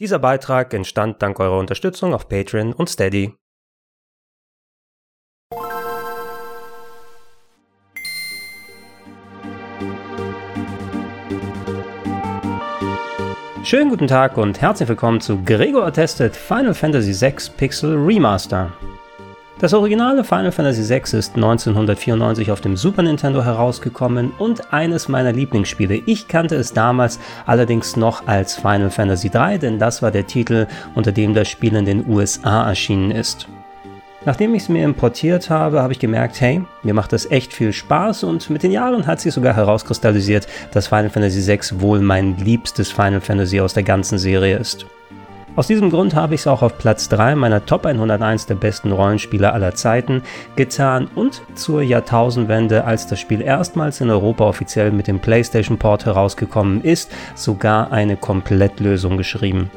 Dieser Beitrag entstand dank eurer Unterstützung auf Patreon und Steady. Schönen guten Tag und herzlich willkommen zu Gregor Attested Final Fantasy VI Pixel Remaster. Das originale Final Fantasy VI ist 1994 auf dem Super Nintendo herausgekommen und eines meiner Lieblingsspiele. Ich kannte es damals allerdings noch als Final Fantasy III, denn das war der Titel, unter dem das Spiel in den USA erschienen ist. Nachdem ich es mir importiert habe, habe ich gemerkt, hey, mir macht das echt viel Spaß und mit den Jahren hat sich sogar herauskristallisiert, dass Final Fantasy VI wohl mein liebstes Final Fantasy aus der ganzen Serie ist. Aus diesem Grund habe ich es auch auf Platz 3 meiner Top 101 der besten Rollenspiele aller Zeiten getan und zur Jahrtausendwende, als das Spiel erstmals in Europa offiziell mit dem PlayStation Port herausgekommen ist, sogar eine Komplettlösung geschrieben.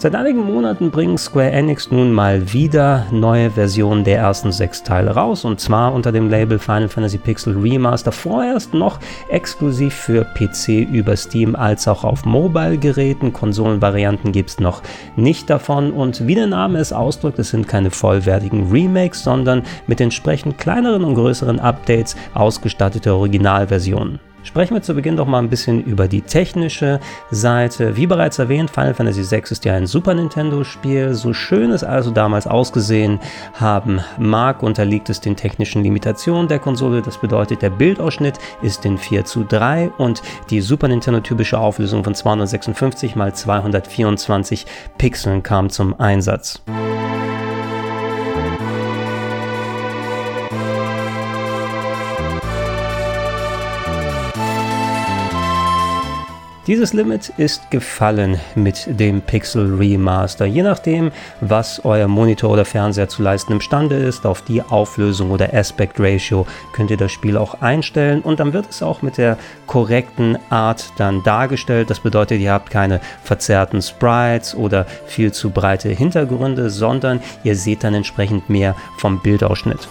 Seit einigen Monaten bringen Square Enix nun mal wieder neue Versionen der ersten sechs Teile raus und zwar unter dem Label Final Fantasy Pixel Remaster vorerst noch exklusiv für PC über Steam als auch auf Mobile-Geräten. Konsolenvarianten gibt es noch nicht davon und wie der Name es ausdrückt, es sind keine vollwertigen Remakes, sondern mit entsprechend kleineren und größeren Updates ausgestattete Originalversionen. Sprechen wir zu Beginn doch mal ein bisschen über die technische Seite. Wie bereits erwähnt, Final Fantasy VI ist ja ein Super Nintendo-Spiel. So schön es also damals ausgesehen haben mag, unterliegt es den technischen Limitationen der Konsole. Das bedeutet, der Bildausschnitt ist in 4 zu 3 und die Super Nintendo-typische Auflösung von 256 x 224 Pixeln kam zum Einsatz. Dieses Limit ist gefallen mit dem Pixel Remaster. Je nachdem, was euer Monitor oder Fernseher zu leisten imstande ist, auf die Auflösung oder Aspect Ratio könnt ihr das Spiel auch einstellen und dann wird es auch mit der korrekten Art dann dargestellt. Das bedeutet, ihr habt keine verzerrten Sprites oder viel zu breite Hintergründe, sondern ihr seht dann entsprechend mehr vom Bildausschnitt.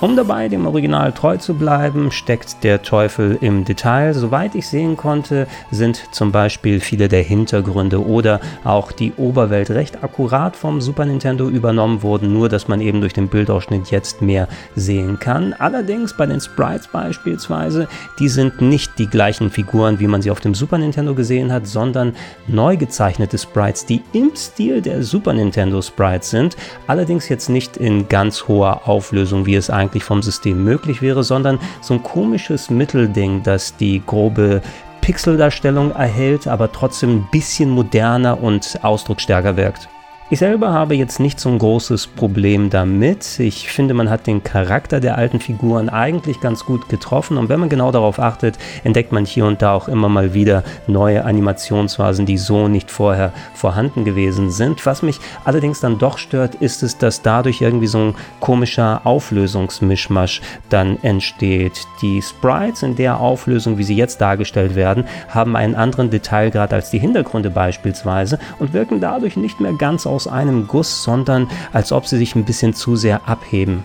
Um dabei dem Original treu zu bleiben, steckt der Teufel im Detail. Soweit ich sehen konnte, sind zum Beispiel viele der Hintergründe oder auch die Oberwelt recht akkurat vom Super Nintendo übernommen wurden, nur dass man eben durch den Bildausschnitt jetzt mehr sehen kann. Allerdings bei den Sprites beispielsweise, die sind nicht die gleichen Figuren, wie man sie auf dem Super Nintendo gesehen hat, sondern neu gezeichnete Sprites, die im Stil der Super Nintendo Sprites sind, allerdings jetzt nicht in ganz hoher Auflösung, wie es eigentlich eigentlich vom System möglich wäre, sondern so ein komisches Mittelding, das die grobe Pixeldarstellung erhält, aber trotzdem ein bisschen moderner und ausdrucksstärker wirkt. Ich selber habe jetzt nicht so ein großes Problem damit. Ich finde, man hat den Charakter der alten Figuren eigentlich ganz gut getroffen und wenn man genau darauf achtet, entdeckt man hier und da auch immer mal wieder neue Animationsphasen, die so nicht vorher vorhanden gewesen sind. Was mich allerdings dann doch stört, ist es, dass dadurch irgendwie so ein komischer Auflösungsmischmasch dann entsteht. Die Sprites in der Auflösung, wie sie jetzt dargestellt werden, haben einen anderen Detailgrad als die Hintergründe beispielsweise und wirken dadurch nicht mehr ganz aus aus einem Guss, sondern als ob sie sich ein bisschen zu sehr abheben.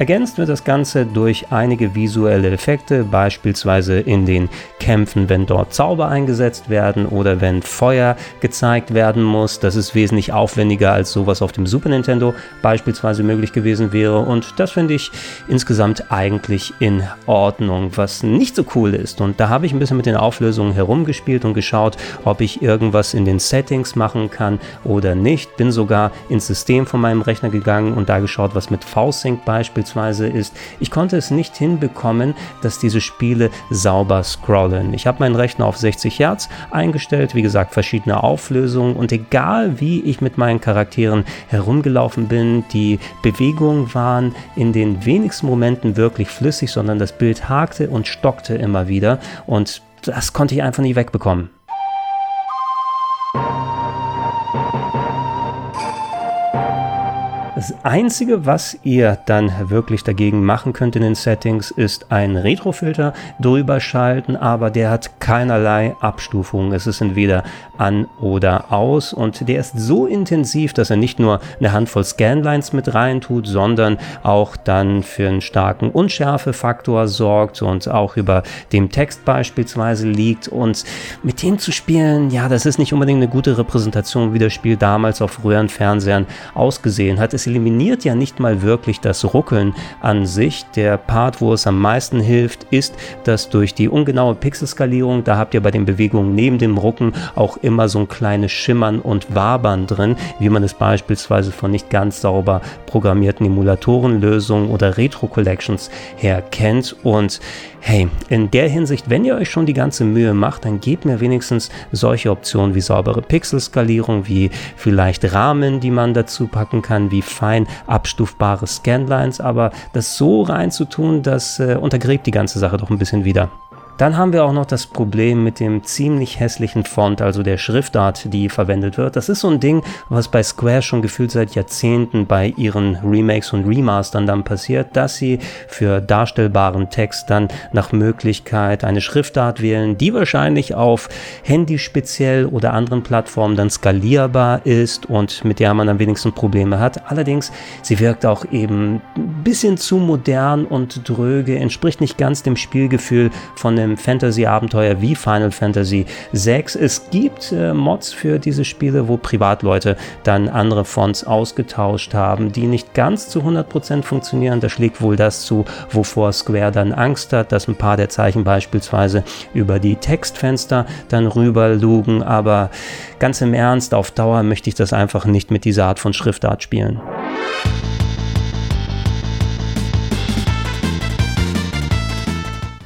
Ergänzt wird das Ganze durch einige visuelle Effekte, beispielsweise in den Kämpfen, wenn dort Zauber eingesetzt werden oder wenn Feuer gezeigt werden muss. Das ist wesentlich aufwendiger als sowas auf dem Super Nintendo beispielsweise möglich gewesen wäre und das finde ich insgesamt eigentlich in Ordnung. Was nicht so cool ist und da habe ich ein bisschen mit den Auflösungen herumgespielt und geschaut, ob ich irgendwas in den Settings machen kann oder nicht. Bin sogar ins System von meinem Rechner gegangen und da geschaut, was mit V-Sync beispielsweise beispielsweise ist, ich konnte es nicht hinbekommen, dass diese Spiele sauber scrollen. Ich habe meinen Rechner auf 60 Hertz eingestellt, wie gesagt, verschiedene Auflösungen und egal wie ich mit meinen Charakteren herumgelaufen bin, die Bewegungen waren in den wenigsten Momenten wirklich flüssig, sondern das Bild hakte und stockte immer wieder und das konnte ich einfach nicht wegbekommen. Das Einzige, was ihr dann wirklich dagegen machen könnt in den Settings, ist ein Retrofilter drüber schalten, aber der hat keinerlei Abstufung. Es ist entweder an oder aus und der ist so intensiv, dass er nicht nur eine Handvoll Scanlines mit rein tut, sondern auch dann für einen starken Unschärfefaktor sorgt und auch über dem Text beispielsweise liegt und mit dem zu spielen, ja, das ist nicht unbedingt eine gute Repräsentation, wie das Spiel damals auf früheren Fernsehern ausgesehen hat. Es eliminiert ja nicht mal wirklich das Ruckeln an sich. Der Part, wo es am meisten hilft, ist, dass durch die ungenaue Pixelskalierung, da habt ihr bei den Bewegungen neben dem Rucken auch immer so ein kleines Schimmern und Wabern drin, wie man es beispielsweise von nicht ganz sauber programmierten Emulatorenlösungen oder Retro-Collections her kennt. Und hey, in der Hinsicht, wenn ihr euch schon die ganze Mühe macht, dann gebt mir wenigstens solche Optionen wie saubere Pixelskalierung, wie vielleicht Rahmen, die man dazu packen kann, wie fein abstufbare Scanlines, aber das so reinzutun, das äh, untergräbt die ganze Sache doch ein bisschen wieder. Dann haben wir auch noch das Problem mit dem ziemlich hässlichen Font, also der Schriftart, die verwendet wird. Das ist so ein Ding, was bei Square schon gefühlt seit Jahrzehnten bei ihren Remakes und Remastern dann passiert, dass sie für darstellbaren Text dann nach Möglichkeit eine Schriftart wählen, die wahrscheinlich auf Handy speziell oder anderen Plattformen dann skalierbar ist und mit der man dann wenigstens Probleme hat. Allerdings, sie wirkt auch eben ein bisschen zu modern und dröge, entspricht nicht ganz dem Spielgefühl von dem einem Fantasy-Abenteuer wie Final Fantasy VI. Es gibt äh, Mods für diese Spiele, wo Privatleute dann andere Fonts ausgetauscht haben, die nicht ganz zu 100% funktionieren. Da schlägt wohl das zu, wovor Square dann Angst hat, dass ein paar der Zeichen beispielsweise über die Textfenster dann rüber lugen. Aber ganz im Ernst, auf Dauer möchte ich das einfach nicht mit dieser Art von Schriftart spielen.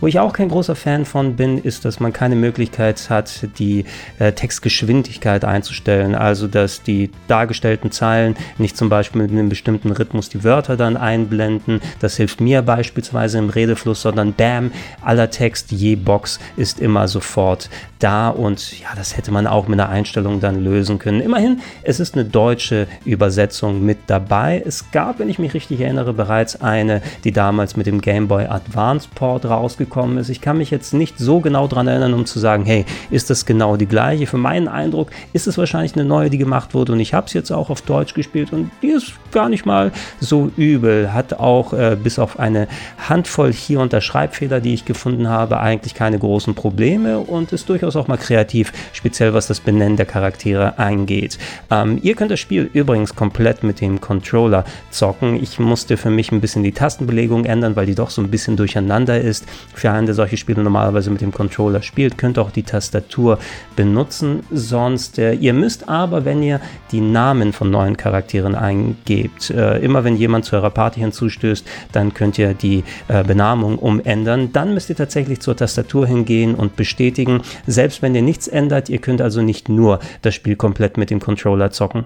Wo ich auch kein großer Fan von bin, ist, dass man keine Möglichkeit hat, die äh, Textgeschwindigkeit einzustellen. Also, dass die dargestellten Zeilen nicht zum Beispiel mit einem bestimmten Rhythmus die Wörter dann einblenden. Das hilft mir beispielsweise im Redefluss, sondern bam, aller Text je Box ist immer sofort da und ja, das hätte man auch mit einer Einstellung dann lösen können. Immerhin, es ist eine deutsche Übersetzung mit dabei. Es gab, wenn ich mich richtig erinnere, bereits eine, die damals mit dem Game Boy Advance Port rausgekommen gekommen ist. Ich kann mich jetzt nicht so genau daran erinnern, um zu sagen, hey, ist das genau die gleiche? Für meinen Eindruck ist es wahrscheinlich eine neue, die gemacht wurde und ich habe es jetzt auch auf Deutsch gespielt und die ist gar nicht mal so übel. Hat auch äh, bis auf eine Handvoll hier und da Schreibfehler, die ich gefunden habe, eigentlich keine großen Probleme und ist durchaus auch mal kreativ, speziell was das Benennen der Charaktere eingeht. Ähm, ihr könnt das Spiel übrigens komplett mit dem Controller zocken. Ich musste für mich ein bisschen die Tastenbelegung ändern, weil die doch so ein bisschen durcheinander ist einen, der solche Spiele normalerweise mit dem Controller spielt, könnt auch die Tastatur benutzen. Sonst, äh, ihr müsst aber, wenn ihr die Namen von neuen Charakteren eingebt, äh, immer wenn jemand zu eurer Party hinzustößt, dann könnt ihr die äh, Benamung umändern. Dann müsst ihr tatsächlich zur Tastatur hingehen und bestätigen. Selbst wenn ihr nichts ändert, ihr könnt also nicht nur das Spiel komplett mit dem Controller zocken.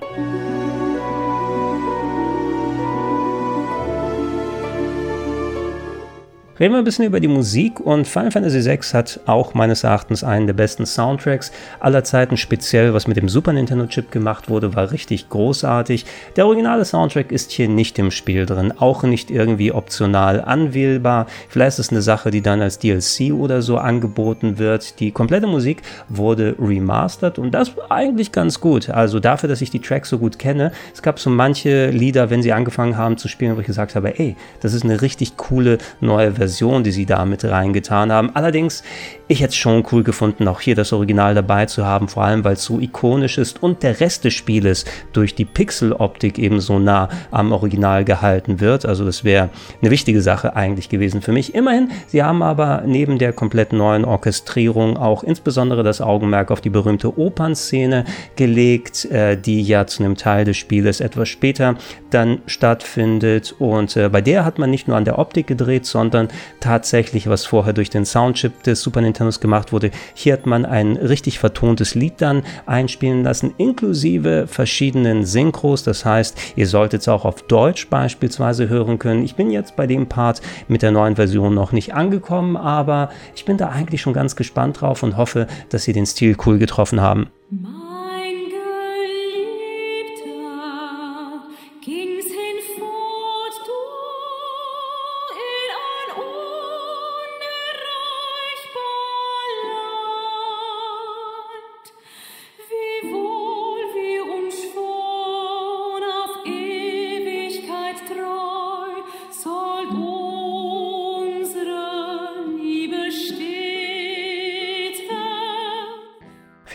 Reden wir ein bisschen über die Musik und Final Fantasy VI hat auch meines Erachtens einen der besten Soundtracks aller Zeiten. Speziell, was mit dem Super Nintendo Chip gemacht wurde, war richtig großartig. Der originale Soundtrack ist hier nicht im Spiel drin, auch nicht irgendwie optional anwählbar. Vielleicht ist es eine Sache, die dann als DLC oder so angeboten wird. Die komplette Musik wurde remastered und das eigentlich ganz gut. Also dafür, dass ich die Tracks so gut kenne, es gab so manche Lieder, wenn sie angefangen haben zu spielen, wo ich gesagt habe, ey, das ist eine richtig coole neue Version Version, die sie da mit reingetan haben. Allerdings, ich hätte es schon cool gefunden, auch hier das Original dabei zu haben, vor allem weil es so ikonisch ist und der Rest des Spieles durch die Pixel-Optik eben so nah am Original gehalten wird. Also das wäre eine wichtige Sache eigentlich gewesen für mich. Immerhin, sie haben aber neben der komplett neuen Orchestrierung auch insbesondere das Augenmerk auf die berühmte Opernszene gelegt, äh, die ja zu einem Teil des Spieles etwas später dann stattfindet. Und äh, bei der hat man nicht nur an der Optik gedreht, sondern tatsächlich, was vorher durch den Soundchip des Super Nintendos gemacht wurde. Hier hat man ein richtig vertontes Lied dann einspielen lassen, inklusive verschiedenen Synchros. Das heißt, ihr solltet es auch auf Deutsch beispielsweise hören können. Ich bin jetzt bei dem Part mit der neuen Version noch nicht angekommen, aber ich bin da eigentlich schon ganz gespannt drauf und hoffe, dass sie den Stil cool getroffen haben. Mein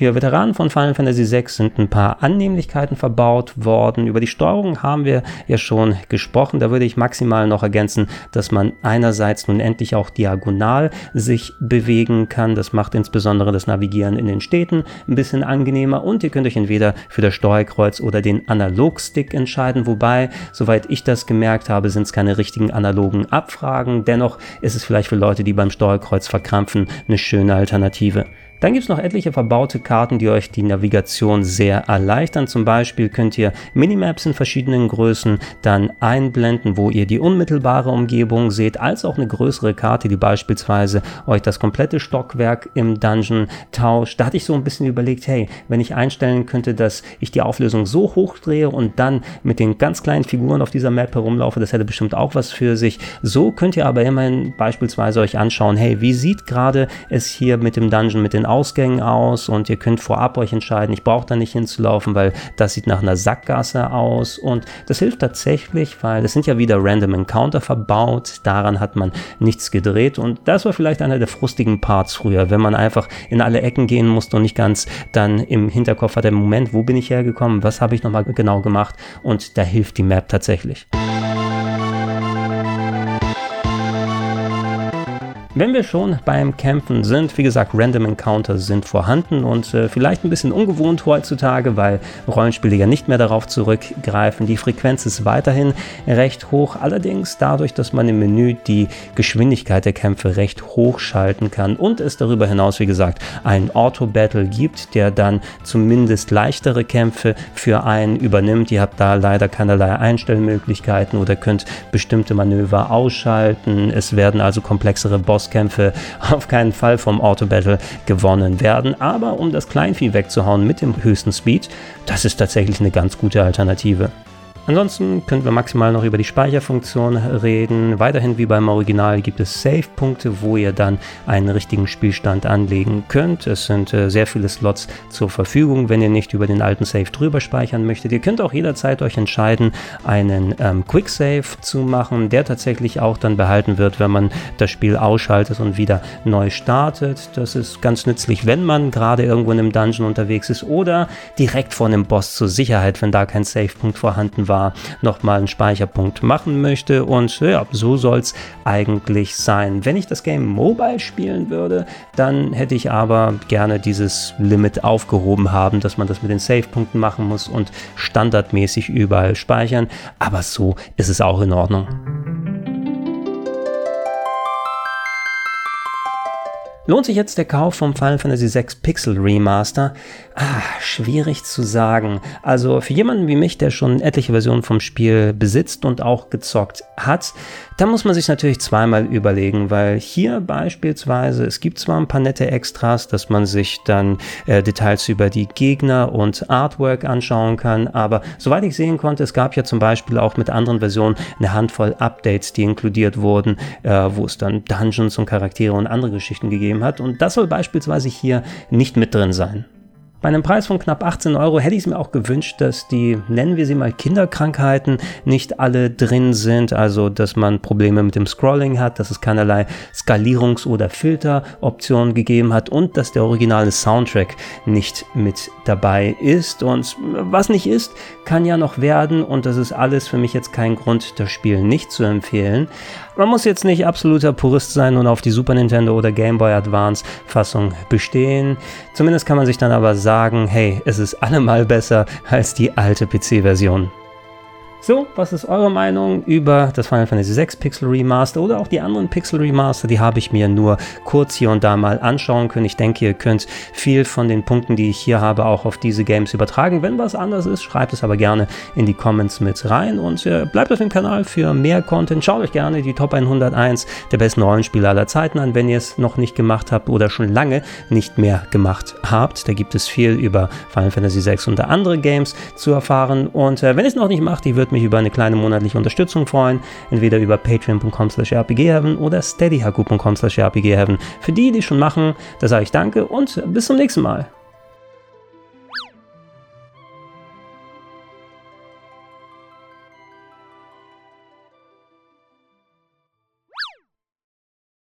Für Veteranen von Final Fantasy VI sind ein paar Annehmlichkeiten verbaut worden. Über die Steuerung haben wir ja schon gesprochen. Da würde ich maximal noch ergänzen, dass man einerseits nun endlich auch diagonal sich bewegen kann. Das macht insbesondere das Navigieren in den Städten ein bisschen angenehmer und ihr könnt euch entweder für das Steuerkreuz oder den Analogstick entscheiden. Wobei, soweit ich das gemerkt habe, sind es keine richtigen analogen Abfragen. Dennoch ist es vielleicht für Leute, die beim Steuerkreuz verkrampfen, eine schöne Alternative. Dann gibt es noch etliche verbaute Karten, die euch die Navigation sehr erleichtern. Zum Beispiel könnt ihr Minimaps in verschiedenen Größen dann einblenden, wo ihr die unmittelbare Umgebung seht, als auch eine größere Karte, die beispielsweise euch das komplette Stockwerk im Dungeon tauscht. Da hatte ich so ein bisschen überlegt, hey, wenn ich einstellen könnte, dass ich die Auflösung so hoch drehe und dann mit den ganz kleinen Figuren auf dieser Map herumlaufe, das hätte bestimmt auch was für sich. So könnt ihr aber immerhin beispielsweise euch anschauen, hey, wie sieht gerade es hier mit dem Dungeon, mit den Ausgängen aus und ihr könnt vorab euch entscheiden, ich brauche da nicht hinzulaufen, weil das sieht nach einer Sackgasse aus. Und das hilft tatsächlich, weil es sind ja wieder Random Encounter verbaut, daran hat man nichts gedreht. Und das war vielleicht einer der frustigen Parts früher, wenn man einfach in alle Ecken gehen musste und nicht ganz dann im Hinterkopf hat, der Moment, wo bin ich hergekommen, was habe ich nochmal genau gemacht? Und da hilft die Map tatsächlich. Wenn wir schon beim Kämpfen sind, wie gesagt, Random Encounters sind vorhanden und äh, vielleicht ein bisschen ungewohnt heutzutage, weil Rollenspiele ja nicht mehr darauf zurückgreifen. Die Frequenz ist weiterhin recht hoch, allerdings dadurch, dass man im Menü die Geschwindigkeit der Kämpfe recht hoch schalten kann und es darüber hinaus, wie gesagt, ein Auto-Battle gibt, der dann zumindest leichtere Kämpfe für einen übernimmt. Ihr habt da leider keinerlei Einstellmöglichkeiten oder könnt bestimmte Manöver ausschalten. Es werden also komplexere Boss Bosskämpfe auf keinen Fall vom Auto-Battle gewonnen werden. Aber um das Kleinvieh wegzuhauen mit dem höchsten Speed, das ist tatsächlich eine ganz gute Alternative. Ansonsten könnten wir maximal noch über die Speicherfunktion reden. Weiterhin wie beim Original gibt es Save-Punkte, wo ihr dann einen richtigen Spielstand anlegen könnt. Es sind äh, sehr viele Slots zur Verfügung, wenn ihr nicht über den alten Save drüber speichern möchtet. Ihr könnt auch jederzeit euch entscheiden, einen ähm, Quick Save zu machen, der tatsächlich auch dann behalten wird, wenn man das Spiel ausschaltet und wieder neu startet. Das ist ganz nützlich, wenn man gerade irgendwo in einem Dungeon unterwegs ist oder direkt vor einem Boss zur Sicherheit, wenn da kein Save-Punkt vorhanden war war, nochmal einen Speicherpunkt machen möchte. Und ja, so soll es eigentlich sein. Wenn ich das Game mobile spielen würde, dann hätte ich aber gerne dieses Limit aufgehoben haben, dass man das mit den Save-Punkten machen muss und standardmäßig überall speichern. Aber so ist es auch in Ordnung. Lohnt sich jetzt der Kauf vom Final Fantasy VI Pixel Remaster? Ah, schwierig zu sagen. Also für jemanden wie mich, der schon etliche Versionen vom Spiel besitzt und auch gezockt hat, da muss man sich natürlich zweimal überlegen, weil hier beispielsweise, es gibt zwar ein paar nette Extras, dass man sich dann äh, Details über die Gegner und Artwork anschauen kann, aber soweit ich sehen konnte, es gab ja zum Beispiel auch mit anderen Versionen eine Handvoll Updates, die inkludiert wurden, äh, wo es dann Dungeons und Charaktere und andere Geschichten gegeben hat und das soll beispielsweise hier nicht mit drin sein. Bei einem Preis von knapp 18 Euro hätte ich es mir auch gewünscht, dass die, nennen wir sie mal Kinderkrankheiten, nicht alle drin sind. Also, dass man Probleme mit dem Scrolling hat, dass es keinerlei Skalierungs- oder Filteroptionen gegeben hat und dass der originale Soundtrack nicht mit dabei ist. Und was nicht ist, kann ja noch werden. Und das ist alles für mich jetzt kein Grund, das Spiel nicht zu empfehlen. Man muss jetzt nicht absoluter Purist sein und auf die Super Nintendo oder Game Boy Advance Fassung bestehen. Zumindest kann man sich dann aber sagen, hey, es ist allemal besser als die alte PC-Version. So, was ist eure Meinung über das Final Fantasy VI Pixel Remaster oder auch die anderen Pixel Remaster? Die habe ich mir nur kurz hier und da mal anschauen können. Ich denke, ihr könnt viel von den Punkten, die ich hier habe, auch auf diese Games übertragen. Wenn was anders ist, schreibt es aber gerne in die Comments mit rein und äh, bleibt auf dem Kanal für mehr Content. Schaut euch gerne die Top 101 der besten Rollenspiele aller Zeiten an, wenn ihr es noch nicht gemacht habt oder schon lange nicht mehr gemacht habt. Da gibt es viel über Final Fantasy VI und andere Games zu erfahren. Und äh, wenn ihr es noch nicht macht, ich mich über eine kleine monatliche Unterstützung freuen, entweder über patreon.com slash rpgheaven oder steadyhaku.com slash rpgheaven. Für die, die schon machen, da sage ich danke und bis zum nächsten Mal.